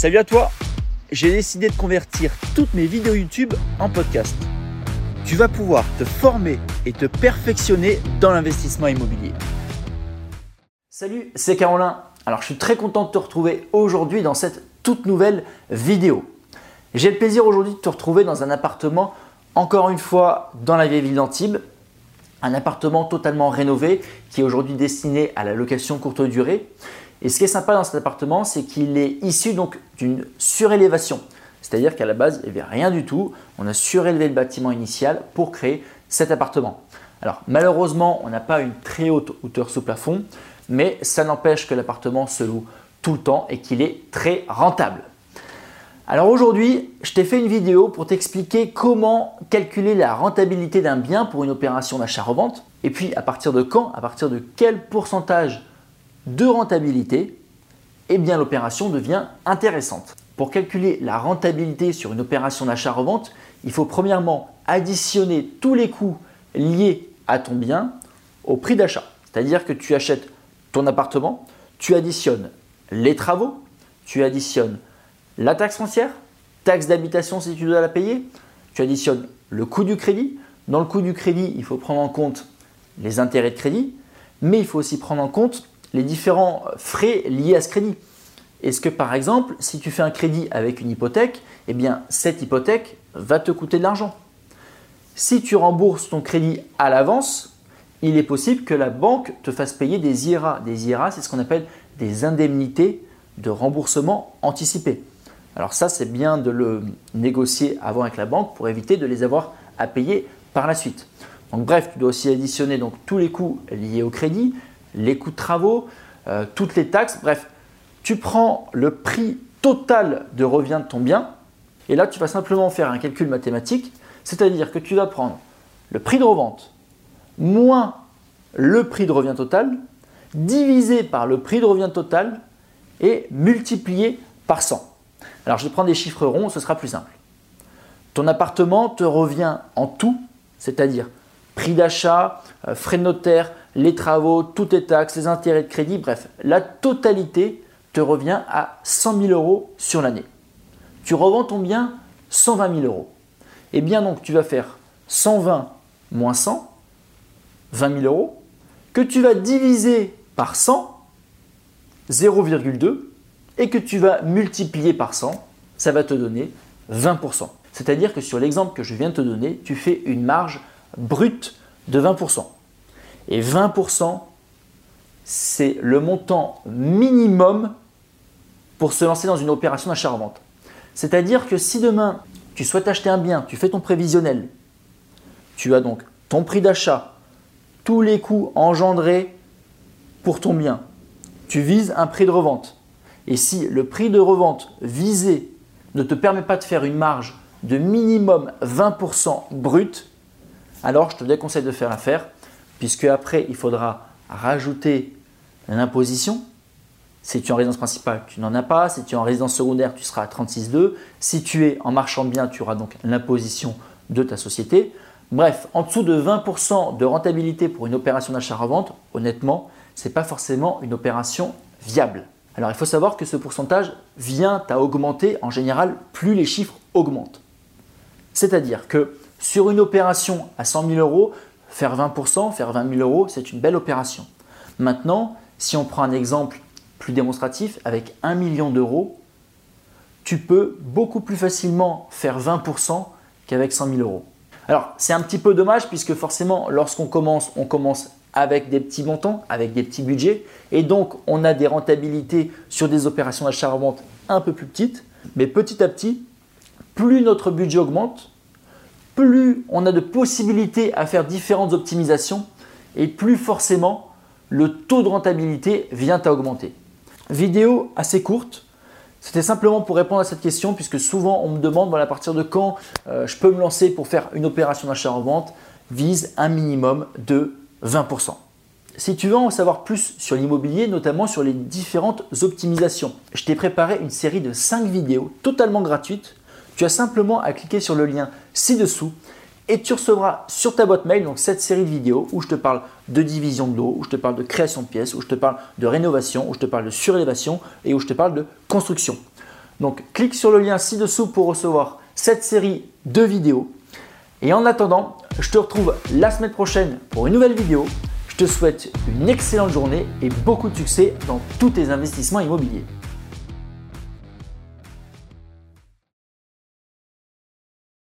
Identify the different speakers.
Speaker 1: Salut à toi J'ai décidé de convertir toutes mes vidéos YouTube en podcast. Tu vas pouvoir te former et te perfectionner dans l'investissement immobilier. Salut, c'est Carolin. Alors je suis très content de te retrouver aujourd'hui dans cette toute nouvelle vidéo. J'ai le plaisir aujourd'hui de te retrouver dans un appartement, encore une fois, dans la vieille ville d'Antibes. Un appartement totalement rénové qui est aujourd'hui destiné à la location courte durée. Et ce qui est sympa dans cet appartement, c'est qu'il est issu donc d'une surélévation. C'est-à-dire qu'à la base, il n'y avait rien du tout. On a surélevé le bâtiment initial pour créer cet appartement. Alors malheureusement, on n'a pas une très haute hauteur sous plafond, mais ça n'empêche que l'appartement se loue tout le temps et qu'il est très rentable. Alors aujourd'hui, je t'ai fait une vidéo pour t'expliquer comment calculer la rentabilité d'un bien pour une opération d'achat-revente et puis à partir de quand, à partir de quel pourcentage de rentabilité, eh bien l'opération devient intéressante. Pour calculer la rentabilité sur une opération d'achat-revente, il faut premièrement additionner tous les coûts liés à ton bien au prix d'achat. C'est-à-dire que tu achètes ton appartement, tu additionnes les travaux, tu additionnes la taxe foncière, taxe d'habitation si tu dois la payer, tu additionnes le coût du crédit. Dans le coût du crédit, il faut prendre en compte les intérêts de crédit, mais il faut aussi prendre en compte les différents frais liés à ce crédit. Est-ce que par exemple, si tu fais un crédit avec une hypothèque, eh bien cette hypothèque va te coûter de l'argent. Si tu rembourses ton crédit à l'avance, il est possible que la banque te fasse payer des IRA. Des IRA, c'est ce qu'on appelle des indemnités de remboursement anticipé. Alors ça, c'est bien de le négocier avant avec la banque pour éviter de les avoir à payer par la suite. Donc bref, tu dois aussi additionner donc tous les coûts liés au crédit, les coûts de travaux, euh, toutes les taxes. Bref, tu prends le prix total de revient de ton bien et là, tu vas simplement faire un calcul mathématique, c'est-à-dire que tu vas prendre le prix de revente moins le prix de revient total divisé par le prix de revient total et multiplié par 100. Alors je vais prendre des chiffres ronds, ce sera plus simple. Ton appartement te revient en tout, c'est-à-dire prix d'achat, euh, frais de notaire, les travaux, toutes les taxes, les intérêts de crédit, bref, la totalité te revient à 100 000 euros sur l'année. Tu revends ton bien 120 000 euros. Eh bien donc tu vas faire 120 moins 100, 20 000 euros, que tu vas diviser par 100, 0,2, et que tu vas multiplier par 100, ça va te donner 20%. C'est-à-dire que sur l'exemple que je viens de te donner, tu fais une marge brute de 20%. Et 20%, c'est le montant minimum pour se lancer dans une opération d'achat-revente. C'est-à-dire que si demain tu souhaites acheter un bien, tu fais ton prévisionnel, tu as donc ton prix d'achat, tous les coûts engendrés pour ton bien, tu vises un prix de revente. Et si le prix de revente visé ne te permet pas de faire une marge de minimum 20% brut, alors je te déconseille de faire l'affaire puisque après il faudra rajouter l'imposition. Si tu es en résidence principale, tu n'en as pas. Si tu es en résidence secondaire, tu seras à 36,2. Si tu es en marchand de biens, tu auras donc l'imposition de ta société. Bref, en dessous de 20% de rentabilité pour une opération d'achat-revente, honnêtement, ce n'est pas forcément une opération viable. Alors il faut savoir que ce pourcentage vient à augmenter en général plus les chiffres augmentent. C'est-à-dire que sur une opération à 100 000 euros, Faire 20%, faire 20 000 euros, c'est une belle opération. Maintenant, si on prend un exemple plus démonstratif, avec 1 million d'euros, tu peux beaucoup plus facilement faire 20% qu'avec 100 000 euros. Alors, c'est un petit peu dommage puisque forcément, lorsqu'on commence, on commence avec des petits montants, avec des petits budgets, et donc on a des rentabilités sur des opérations d'achat-revente un peu plus petites, mais petit à petit, plus notre budget augmente, plus on a de possibilités à faire différentes optimisations et plus forcément le taux de rentabilité vient à augmenter. Vidéo assez courte, c'était simplement pour répondre à cette question puisque souvent on me demande à partir de quand euh, je peux me lancer pour faire une opération d'achat-revente vise un minimum de 20%. Si tu veux en savoir plus sur l'immobilier, notamment sur les différentes optimisations, je t'ai préparé une série de 5 vidéos totalement gratuites tu as simplement à cliquer sur le lien ci-dessous et tu recevras sur ta boîte mail cette série de vidéos où je te parle de division de l'eau, où je te parle de création de pièces, où je te parle de rénovation, où je te parle de surélévation et où je te parle de construction. Donc clique sur le lien ci-dessous pour recevoir cette série de vidéos. Et en attendant, je te retrouve la semaine prochaine pour une nouvelle vidéo. Je te souhaite une excellente journée et beaucoup de succès dans tous tes investissements immobiliers.